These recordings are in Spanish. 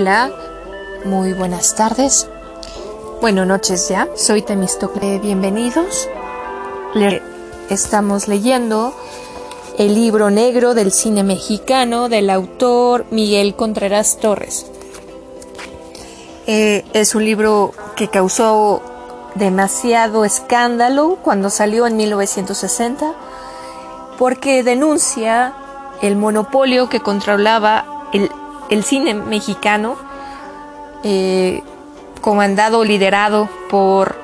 Hola, muy buenas tardes. Bueno, noches ya. Soy Temistocle. Bienvenidos. Le estamos leyendo el libro negro del cine mexicano del autor Miguel Contreras Torres. Eh, es un libro que causó demasiado escándalo cuando salió en 1960 porque denuncia el monopolio que controlaba el, el cine mexicano, eh, comandado, liderado por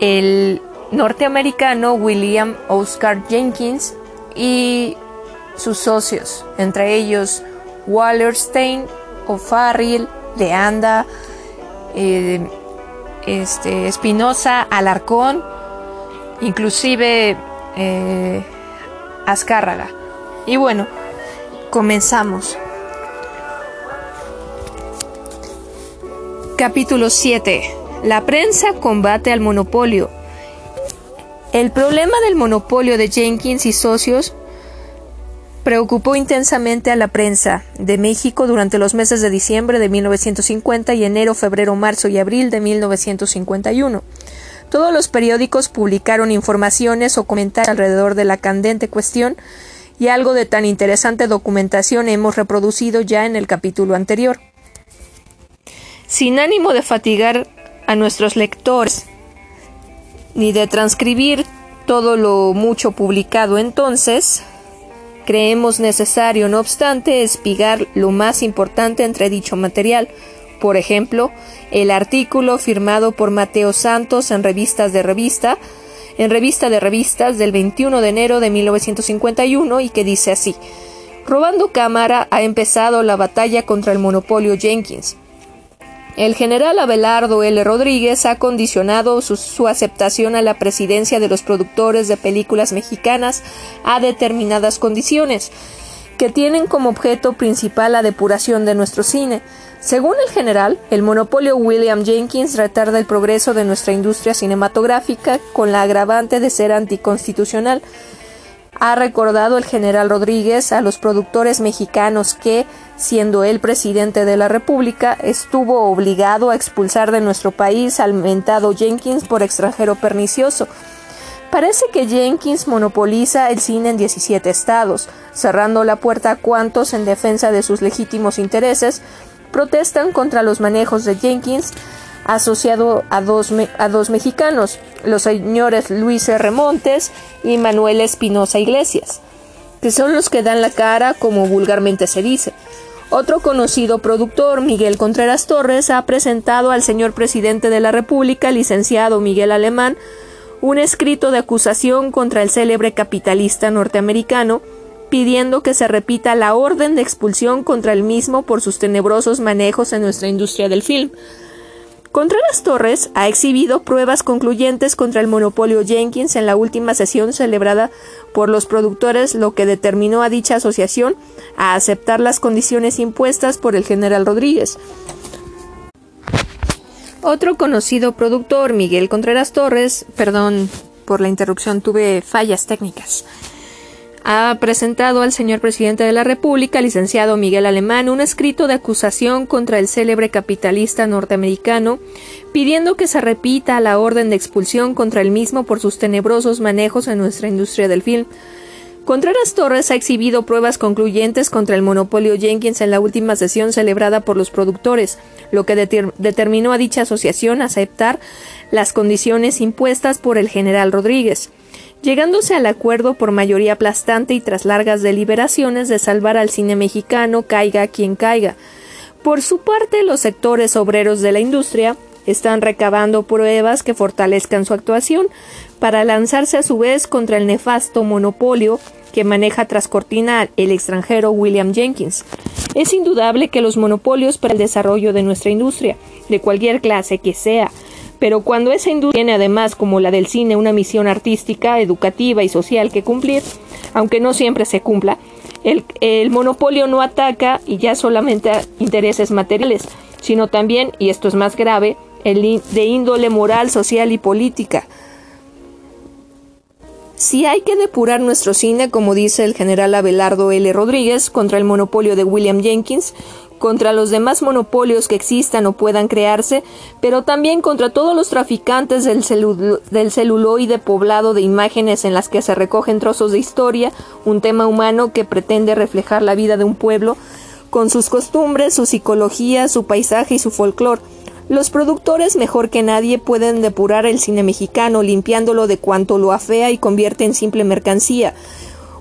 el norteamericano William Oscar Jenkins y sus socios, entre ellos Wallerstein, O'Farrill, Leanda, eh, este, Espinosa, Alarcón, inclusive eh, Azcárraga. Y bueno, comenzamos. Capítulo 7. La prensa combate al monopolio. El problema del monopolio de Jenkins y socios preocupó intensamente a la prensa de México durante los meses de diciembre de 1950 y enero, febrero, marzo y abril de 1951. Todos los periódicos publicaron informaciones o comentarios alrededor de la candente cuestión y algo de tan interesante documentación hemos reproducido ya en el capítulo anterior. Sin ánimo de fatigar a nuestros lectores, ni de transcribir todo lo mucho publicado entonces, creemos necesario, no obstante, espigar lo más importante entre dicho material, por ejemplo, el artículo firmado por Mateo Santos en revistas de revista, en revista de revistas del 21 de enero de 1951 y que dice así: Robando cámara ha empezado la batalla contra el monopolio Jenkins. El general Abelardo L. Rodríguez ha condicionado su, aceptación a la presidencia de los productores de películas mexicanas a determinadas condiciones, que tienen como objeto principal la depuración de nuestro cine. Según el general, el monopolio William Jenkins retarda el progreso de nuestra industria cinematográfica con la agravante de ser anticonstitucional ha recordado el general Rodríguez a los productores mexicanos que, siendo él presidente de la República, estuvo obligado a expulsar de nuestro país al mentado Jenkins por extranjero pernicioso. Parece que Jenkins monopoliza el cine en 17 estados, cerrando la puerta a cuantos, en defensa de sus legítimos intereses, protestan contra los manejos de Jenkins asociado a dos, a dos mexicanos, los señores Luis R. Montes y Manuel Espinosa Iglesias, que son los que dan la cara como vulgarmente se dice. Otro conocido productor, Miguel Contreras Torres, ha presentado al señor presidente de la República, licenciado Miguel Alemán, un escrito de acusación contra el célebre capitalista norteamericano, pidiendo que se repita la orden de expulsión contra el mismo por sus tenebrosos manejos en nuestra industria del film. Contreras Torres ha exhibido pruebas concluyentes contra el monopolio Jenkins en la última sesión celebrada por los productores, lo que determinó a dicha asociación a aceptar las condiciones impuestas por el general Rodríguez. Otro conocido productor, Miguel Contreras Torres, perdón por la interrupción, tuve fallas técnicas ha presentado al señor presidente de la República, licenciado Miguel Alemán, un escrito de acusación contra el célebre capitalista norteamericano, pidiendo que se repita la orden de expulsión contra el mismo por sus tenebrosos manejos en nuestra industria del film. Contreras Torres ha exhibido pruebas concluyentes contra el monopolio Jenkins en la última sesión celebrada por los productores, lo que determinó a dicha asociación aceptar las condiciones impuestas por el general Rodríguez llegándose al acuerdo por mayoría aplastante y tras largas deliberaciones de salvar al cine mexicano caiga quien caiga. Por su parte, los sectores obreros de la industria están recabando pruebas que fortalezcan su actuación para lanzarse a su vez contra el nefasto monopolio que maneja tras cortina el extranjero William Jenkins. Es indudable que los monopolios para el desarrollo de nuestra industria, de cualquier clase que sea, pero cuando esa industria tiene además, como la del cine, una misión artística, educativa y social que cumplir, aunque no siempre se cumpla, el, monopolio no ataca y ya solamente intereses materiales, sino también, y esto es más grave, el de índole moral, social y política. Si hay que depurar nuestro cine, como dice el general Abelardo L. Rodríguez, contra el monopolio de William Jenkins, contra los demás monopolios que existan o puedan crearse, pero también contra todos los traficantes del, celuloide poblado de imágenes en las que se recogen trozos de historia, un tema humano que pretende reflejar la vida de un pueblo, con sus costumbres, su psicología, su paisaje y su folclore. Los productores mejor que nadie pueden depurar el cine mexicano, limpiándolo de cuanto lo afea y convierte en simple mercancía,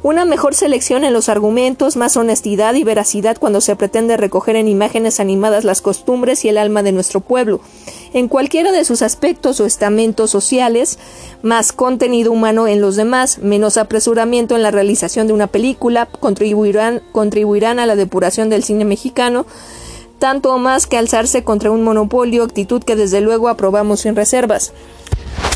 una mejor selección en los argumentos, más honestidad y veracidad cuando se pretende recoger en imágenes animadas las costumbres y el alma de nuestro pueblo, en cualquiera de sus aspectos o estamentos sociales, más contenido humano en los demás, menos apresuramiento en la realización de una película, contribuirán, a la depuración del cine mexicano, tanto más que alzarse contra un monopolio, actitud que desde luego aprobamos sin reservas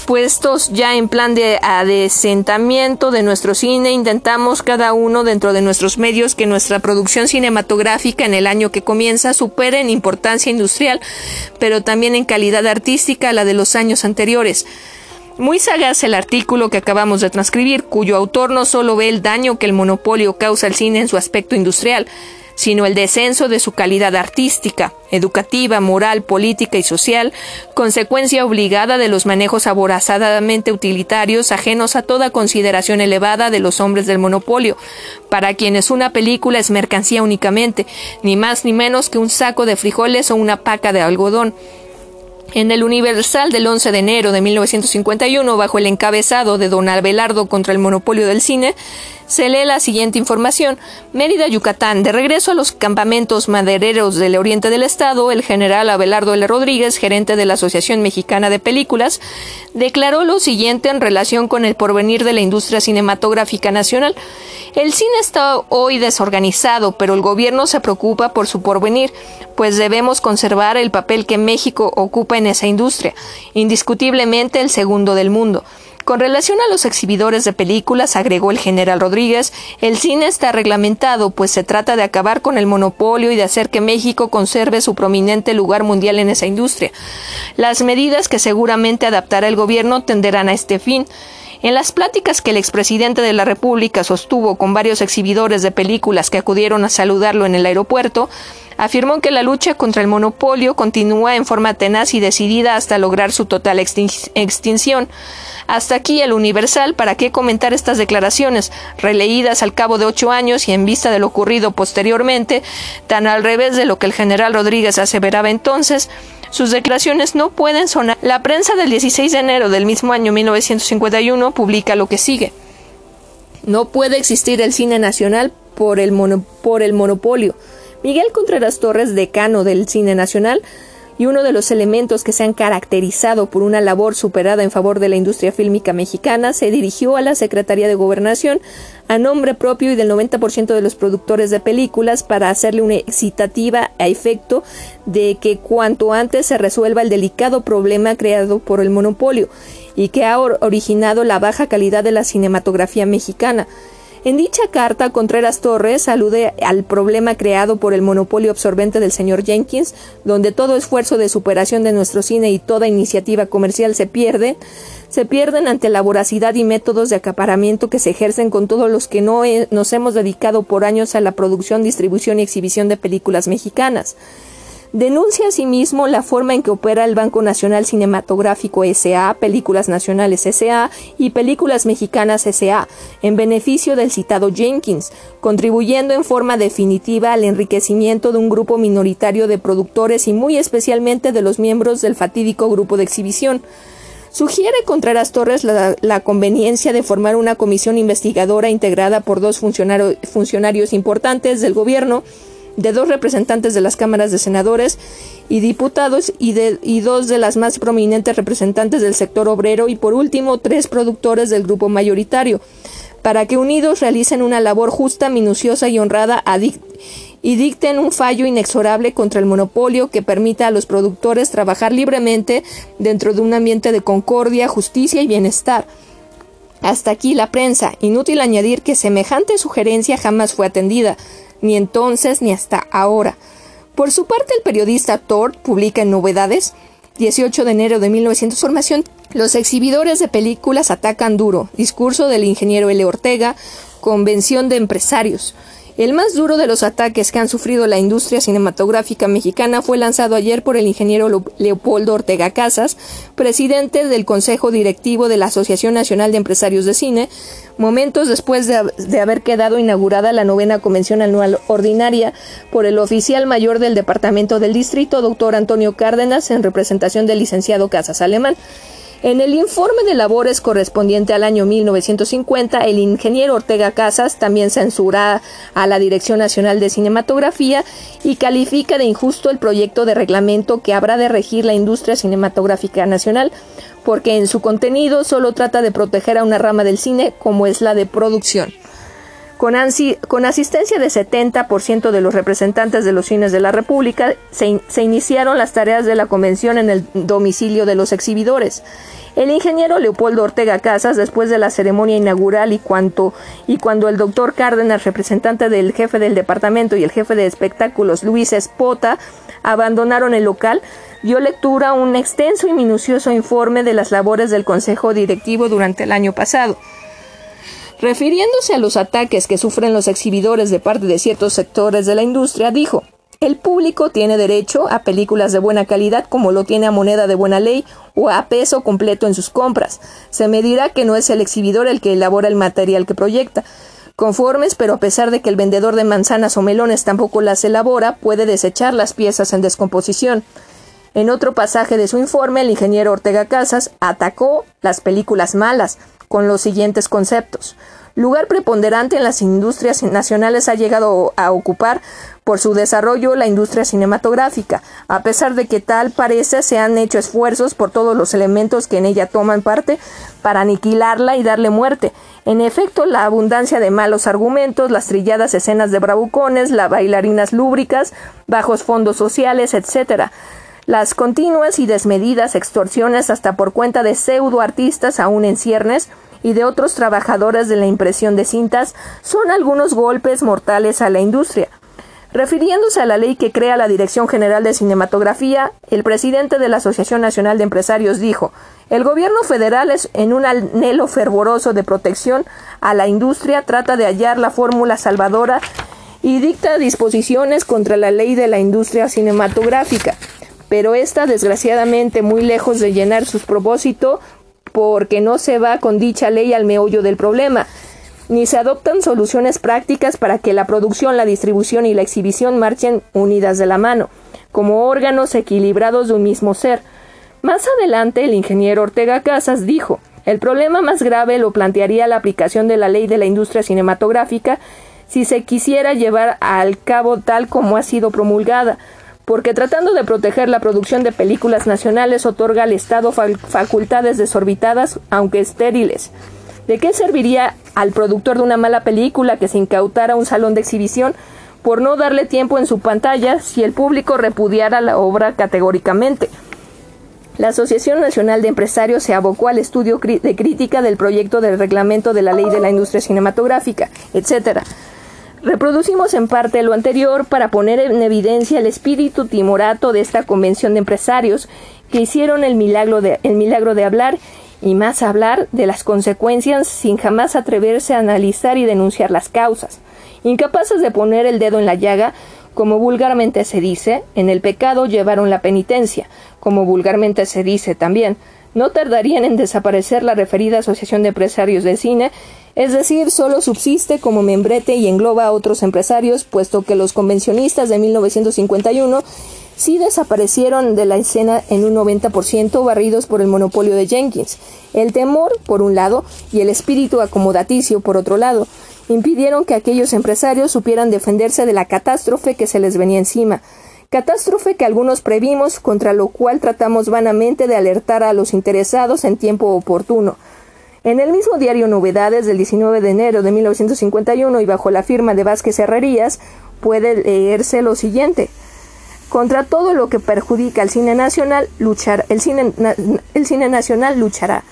puestos ya en plan de adesentamiento de nuestro cine, intentamos cada uno dentro de nuestros medios que nuestra producción cinematográfica en el año que comienza supere en importancia industrial, pero también en calidad artística a la de los años anteriores. Muy sagaz el artículo que acabamos de transcribir, cuyo autor no solo ve el daño que el monopolio causa al cine en su aspecto industrial, sino el descenso de su calidad artística, educativa, moral, política y social, consecuencia obligada de los manejos aborazadamente utilitarios ajenos a toda consideración elevada de los hombres del monopolio, para quienes una película es mercancía únicamente, ni más ni menos que un saco de frijoles o una paca de algodón. En el Universal del 11 de enero de 1951, bajo el encabezado de Don Abelardo contra el monopolio del cine, se lee la siguiente información. Mérida, Yucatán. De regreso a los campamentos madereros del oriente del estado, el general Abelardo L. Rodríguez, gerente de la Asociación Mexicana de Películas, declaró lo siguiente en relación con el porvenir de la industria cinematográfica nacional. El cine está hoy desorganizado, pero el gobierno se preocupa por su porvenir, pues debemos conservar el papel que México ocupa en esa industria, indiscutiblemente el segundo del mundo. Con relación a los exhibidores de películas, agregó el general Rodríguez, el cine está reglamentado, pues se trata de acabar con el monopolio y de hacer que México conserve su prominente lugar mundial en esa industria. Las medidas que seguramente adaptará el gobierno tenderán a este fin. En las pláticas que el expresidente de la República sostuvo con varios exhibidores de películas que acudieron a saludarlo en el aeropuerto, afirmó que la lucha contra el monopolio continúa en forma tenaz y decidida hasta lograr su total extinción. Hasta aquí el Universal, ¿para qué comentar estas declaraciones, releídas al cabo de ocho años y en vista de lo ocurrido posteriormente, tan al revés de lo que el general Rodríguez aseveraba entonces? Sus declaraciones no pueden sonar. La prensa del 16 de enero del mismo año 1951 publica lo que sigue. No puede existir el cine nacional por el, por el monopolio. Miguel Contreras Torres, decano del cine nacional, y uno de los elementos que se han caracterizado por una labor superada en favor de la industria fílmica mexicana, se dirigió a la Secretaría de Gobernación a nombre propio y del 90% de los productores de películas para hacerle una excitativa a efecto de que cuanto antes se resuelva el delicado problema creado por el monopolio y que ha originado la baja calidad de la cinematografía mexicana. En dicha carta, Contreras Torres alude al problema creado por el monopolio absorbente del señor Jenkins, donde todo esfuerzo de superación de nuestro cine y toda iniciativa comercial se pierde, se pierden ante la voracidad y métodos de acaparamiento que se ejercen con todos los que no nos hemos dedicado por años a la producción, distribución y exhibición de películas mexicanas. Denuncia asimismo la forma en que opera el Banco Nacional Cinematográfico SA, Películas Nacionales SA y Películas Mexicanas SA, en beneficio del citado Jenkins, contribuyendo en forma definitiva al enriquecimiento de un grupo minoritario de productores y muy especialmente de los miembros del fatídico grupo de exhibición. Sugiere Contreras Torres la, conveniencia de formar una comisión investigadora integrada por dos funcionarios importantes del gobierno de dos representantes de las cámaras de senadores y diputados y, de, y dos de las más prominentes representantes del sector obrero y por último tres productores del grupo mayoritario, para que unidos realicen una labor justa, minuciosa y honrada y dicten un fallo inexorable contra el monopolio que permita a los productores trabajar libremente dentro de un ambiente de concordia, justicia y bienestar. Hasta aquí la prensa. Inútil añadir que semejante sugerencia jamás fue atendida ni entonces ni hasta ahora. Por su parte, el periodista Tort publica en Novedades, 18 de enero de 1900 formación, los exhibidores de películas atacan duro, discurso del ingeniero L. Ortega, convención de empresarios. El más duro de los ataques que han sufrido la industria cinematográfica mexicana fue lanzado ayer por el ingeniero Leopoldo Ortega Casas, presidente del Consejo Directivo de la Asociación Nacional de Empresarios de Cine, momentos después de, haber quedado inaugurada la novena convención anual ordinaria por el oficial mayor del Departamento del Distrito, doctor Antonio Cárdenas, en representación del licenciado Casas Alemán. En el informe de labores correspondiente al año 1950, el ingeniero Ortega Casas también censura a la Dirección Nacional de Cinematografía y califica de injusto el proyecto de reglamento que habrá de regir la industria cinematográfica nacional, porque en su contenido solo trata de proteger a una rama del cine como es la de producción. Con, asistencia de 70% de los representantes de los cines de la República, se, iniciaron las tareas de la convención en el domicilio de los exhibidores. El ingeniero Leopoldo Ortega Casas, después de la ceremonia inaugural y, y cuando el doctor Cárdenas, representante del jefe del departamento y el jefe de espectáculos Luis Espota, abandonaron el local, dio lectura a un extenso y minucioso informe de las labores del Consejo Directivo durante el año pasado. Refiriéndose a los ataques que sufren los exhibidores de parte de ciertos sectores de la industria, dijo, el público tiene derecho a películas de buena calidad como lo tiene a moneda de buena ley o a peso completo en sus compras. Se me dirá que no es el exhibidor el que elabora el material que proyecta. Conformes, pero a pesar de que el vendedor de manzanas o melones tampoco las elabora, puede desechar las piezas en descomposición. En otro pasaje de su informe, el ingeniero Ortega Casas atacó las películas malas, con los siguientes conceptos. Lugar preponderante en las industrias nacionales ha llegado a ocupar por su desarrollo la industria cinematográfica, a pesar de que tal parece se han hecho esfuerzos por todos los elementos que en ella toman parte para aniquilarla y darle muerte. En efecto, la abundancia de malos argumentos, las trilladas escenas de bravucones, las bailarinas lúbricas, bajos fondos sociales, etc., las continuas y desmedidas extorsiones hasta por cuenta de pseudo artistas aún en ciernes y de otros trabajadores de la impresión de cintas son algunos golpes mortales a la industria. Refiriéndose a la ley que crea la Dirección General de Cinematografía, el presidente de la Asociación Nacional de Empresarios dijo El gobierno federal en un anhelo fervoroso de protección a la industria trata de hallar la fórmula salvadora y dicta disposiciones contra la ley de la industria cinematográfica pero esta desgraciadamente muy lejos de llenar sus propósitos porque no se va con dicha ley al meollo del problema, ni se adoptan soluciones prácticas para que la producción, la distribución y la exhibición marchen unidas de la mano, como órganos equilibrados de un mismo ser. Más adelante, el ingeniero Ortega Casas dijo, el problema más grave lo plantearía la aplicación de la ley de la industria cinematográfica si se quisiera llevar al cabo tal como ha sido promulgada, porque tratando de proteger la producción de películas nacionales otorga al Estado facultades desorbitadas, aunque estériles. ¿De qué serviría al productor de una mala película que se incautara un salón de exhibición por no darle tiempo en su pantalla si el público repudiara la obra categóricamente? La Asociación Nacional de Empresarios se abocó al estudio de crítica del proyecto del reglamento de la ley de la industria cinematográfica, etc., Reproducimos en parte lo anterior para poner en evidencia el espíritu timorato de esta convención de empresarios que hicieron el milagro de, hablar y más hablar de las consecuencias sin jamás atreverse a analizar y denunciar las causas. Incapaces de poner el dedo en la llaga, como vulgarmente se dice, en el pecado llevaron la penitencia, como vulgarmente se dice también, no tardarían en desaparecer la referida Asociación de Empresarios de Cine es decir, solo subsiste como membrete y engloba a otros empresarios, puesto que los convencionistas de 1951 sí desaparecieron de la escena en un 90% barridos por el monopolio de Jenkins. El temor, por un lado, y el espíritu acomodaticio, por otro lado, impidieron que aquellos empresarios supieran defenderse de la catástrofe que se les venía encima. Catástrofe que algunos previmos, contra lo cual tratamos vanamente de alertar a los interesados en tiempo oportuno. En el mismo diario Novedades del 19 de enero de 1951 y bajo la firma de Vázquez Herrerías puede leerse lo siguiente. Contra todo lo que perjudica al cine nacional, luchar, el, cine, el cine nacional luchará.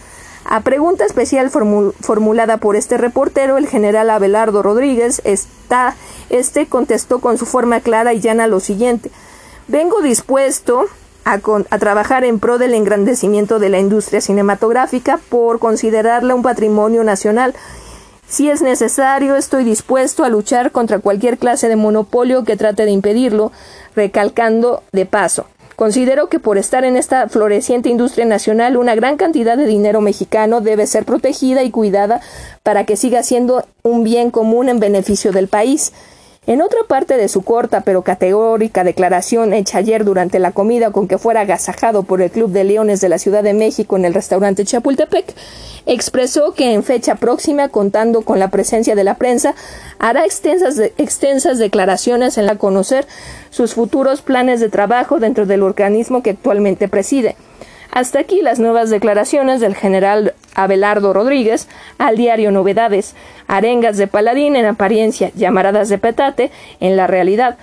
A pregunta especial formulada por este reportero, el general Abelardo Rodríguez, está, este contestó con su forma clara y llana lo siguiente. Vengo dispuesto a, trabajar en pro del engrandecimiento de la industria cinematográfica por considerarla un patrimonio nacional Si es necesario, estoy dispuesto a luchar contra cualquier clase de monopolio que trate de impedirlo, recalcando de paso. Considero que por estar en esta floreciente industria nacional, una gran cantidad de dinero mexicano debe ser protegida y cuidada para que siga siendo un bien común en beneficio del país. En otra parte de su corta pero categórica declaración hecha ayer durante la comida con que fuera agasajado por el Club de Leones de la Ciudad de México en el restaurante Chapultepec, expresó que en fecha próxima, contando con la presencia de la prensa, hará extensas, extensas declaraciones en la conocer sus futuros planes de trabajo dentro del organismo que actualmente preside. Hasta aquí las nuevas declaraciones del general Abelardo Rodríguez al diario Novedades, arengas de paladín en apariencia, llamaradas de petate en la realidad,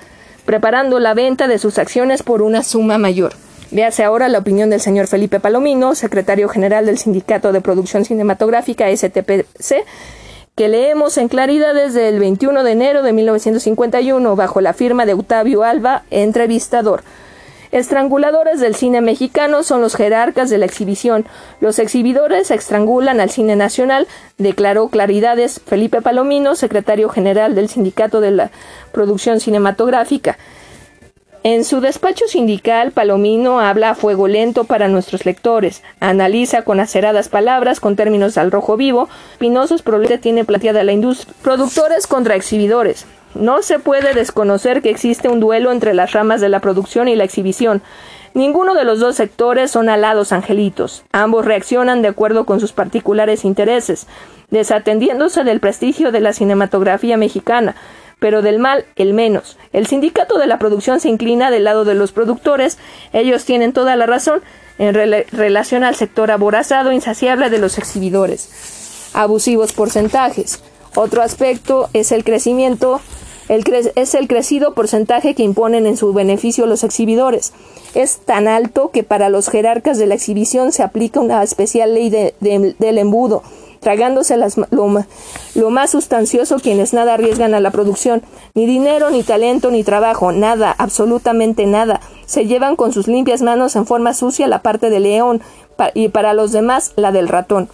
preparando la venta de sus acciones por una suma mayor. Véase ahora la opinión del señor Felipe Palomino, secretario general del Sindicato de Producción Cinematográfica STPC, que leemos en claridad desde el 21 de enero de 1951 bajo la firma de Octavio Alba, entrevistador. Estranguladores del cine mexicano son los jerarcas de la exhibición. Los exhibidores estrangulan al cine nacional, declaró Claridades Felipe Palomino, secretario general del Sindicato de la Producción Cinematográfica. En su despacho sindical, Palomino habla a fuego lento para nuestros lectores, analiza con aceradas palabras, con términos al rojo vivo, pinosos problemas tiene planteada la industria. Productores contra exhibidores. No se puede desconocer que existe un duelo entre las ramas de la producción y la exhibición. Ninguno de los dos sectores son alados angelitos. Ambos reaccionan de acuerdo con sus particulares intereses, desatendiéndose del prestigio de la cinematografía mexicana, pero del mal el menos. El sindicato de la producción se inclina del lado de los productores, ellos tienen toda la razón en relación al sector aborazado insaciable de los exhibidores. Abusivos porcentajes. Otro aspecto es el crecimiento es el crecido porcentaje que imponen en su beneficio los exhibidores. Es tan alto que para los jerarcas de la exhibición se aplica una especial ley del embudo, tragándose lo, lo, más sustancioso quienes nada arriesgan a la producción, ni dinero, ni talento, ni trabajo, nada, absolutamente nada. Se llevan con sus limpias manos en forma sucia la parte del león y para los demás la del ratón.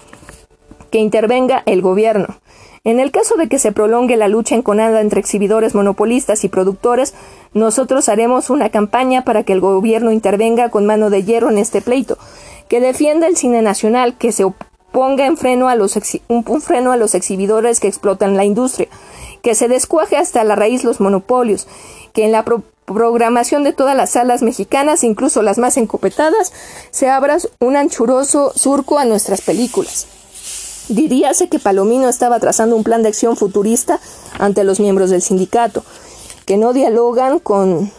Que intervenga el gobierno. En el caso de que se prolongue la lucha enconada entre exhibidores monopolistas y productores, nosotros haremos una campaña para que el gobierno intervenga con mano de hierro en este pleito, que defienda el cine nacional, que se ponga en freno a los un, freno a los exhibidores que explotan la industria, que se descuaje hasta la raíz los monopolios, que en la programación de todas las salas mexicanas, incluso las más encopetadas, se abra un anchuroso surco a nuestras películas. Diríase que Palomino estaba trazando un plan de acción futurista ante los miembros del sindicato, que no dialogan con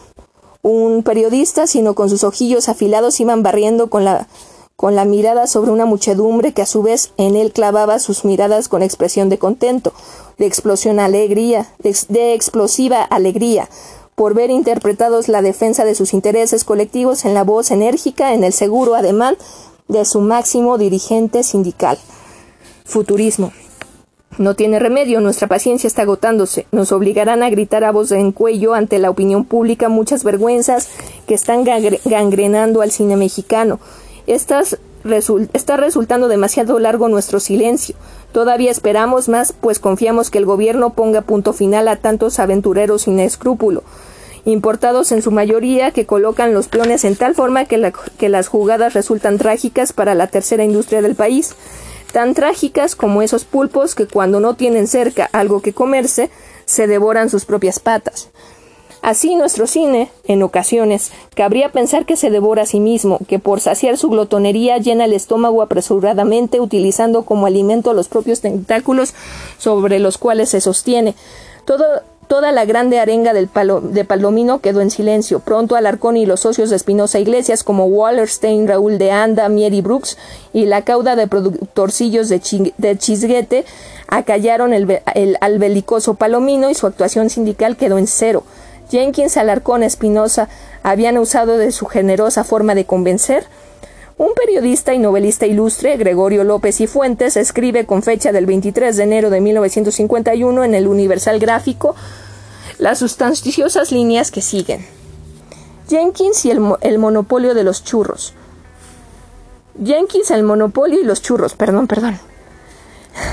un periodista, sino con sus ojillos afilados iban barriendo con la, con la mirada sobre una muchedumbre que a su vez en él clavaba sus miradas con expresión de contento, de explosión alegría, de, de explosiva alegría, por ver interpretados la defensa de sus intereses colectivos en la voz enérgica, en el seguro ademán de su máximo dirigente sindical. Futurismo. No tiene remedio, nuestra paciencia está agotándose. Nos obligarán a gritar a voz en cuello ante la opinión pública muchas vergüenzas que están gangrenando al cine mexicano. Estas está resultando demasiado largo nuestro silencio. Todavía esperamos más, pues confiamos que el gobierno ponga punto final a tantos aventureros sin escrúpulo, importados en su mayoría, que colocan los peones en tal forma que, que las jugadas resultan trágicas para la tercera industria del país tan trágicas como esos pulpos que cuando no tienen cerca algo que comerse, se devoran sus propias patas. Así nuestro cine, en ocasiones, cabría pensar que se devora a sí mismo, que por saciar su glotonería llena el estómago apresuradamente utilizando como alimento los propios tentáculos sobre los cuales se sostiene. Todo, Toda la grande arenga del de Palomino quedó en silencio. Pronto Alarcón y los socios de Espinosa Iglesias, como Wallerstein, Raúl de Anda, Mieri Brooks y la cauda de productorcillos de, Chisguete, acallaron el, al belicoso Palomino y su actuación sindical quedó en cero. Jenkins, Alarcón, Espinosa habían usado de su generosa forma de convencer. Un periodista y novelista ilustre, Gregorio López y Fuentes, escribe con fecha del 23 de enero de 1951 en el Universal Gráfico las sustanciosas líneas que siguen. Jenkins y el, monopolio de los churros. Jenkins, el monopolio y los churros, perdón, perdón.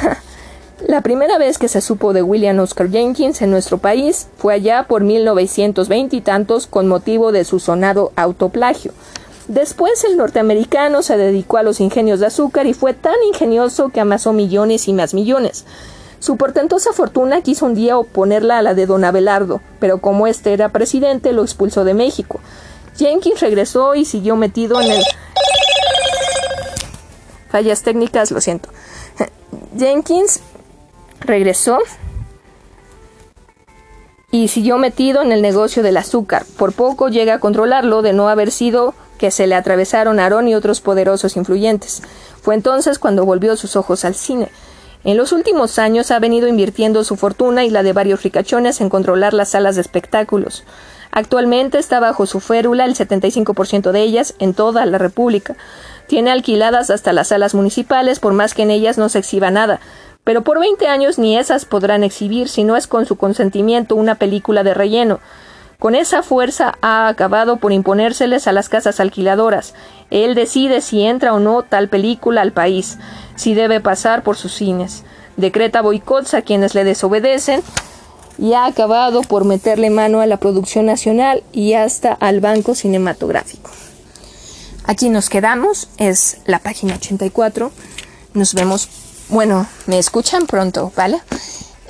La primera vez que se supo de William Oscar Jenkins en nuestro país fue allá por 1920 y tantos con motivo de su sonado autoplagio. Después el norteamericano se dedicó a los ingenios de azúcar y fue tan ingenioso que amasó millones y más millones. Su portentosa fortuna quiso un día oponerla a la de don Abelardo, pero como éste era presidente lo expulsó de México. Jenkins regresó y siguió metido en el... Fallas técnicas, lo siento. Jenkins regresó y siguió metido en el negocio del azúcar. Por poco llega a controlarlo de no haber sido que se le atravesaron Aarón y otros poderosos influyentes. Fue entonces cuando volvió sus ojos al cine. En los últimos años ha venido invirtiendo su fortuna y la de varios ricachones en controlar las salas de espectáculos. Actualmente está bajo su férula el 75% de ellas en toda la República. Tiene alquiladas hasta las salas municipales, por más que en ellas no se exhiba nada. Pero por 20 años ni esas podrán exhibir si no es con su consentimiento una película de relleno. Con esa fuerza ha acabado por imponérseles a las casas alquiladoras. Él decide si entra o no tal película al país, si debe pasar por sus cines. Decreta boicots a quienes le desobedecen y ha acabado por meterle mano a la producción nacional y hasta al banco cinematográfico. Aquí nos quedamos, es la página 84. Nos vemos, bueno, me escuchan pronto, ¿vale?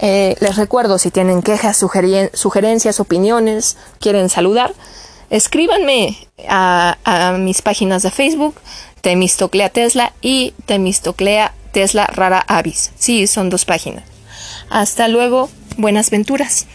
Eh, les recuerdo si tienen quejas, sugerencias, opiniones, quieren saludar, escríbanme a, mis páginas de Facebook, Temistoclea Tesla y Temistoclea Tesla Rara Avis. Sí, son dos páginas. Hasta luego, buenas venturas.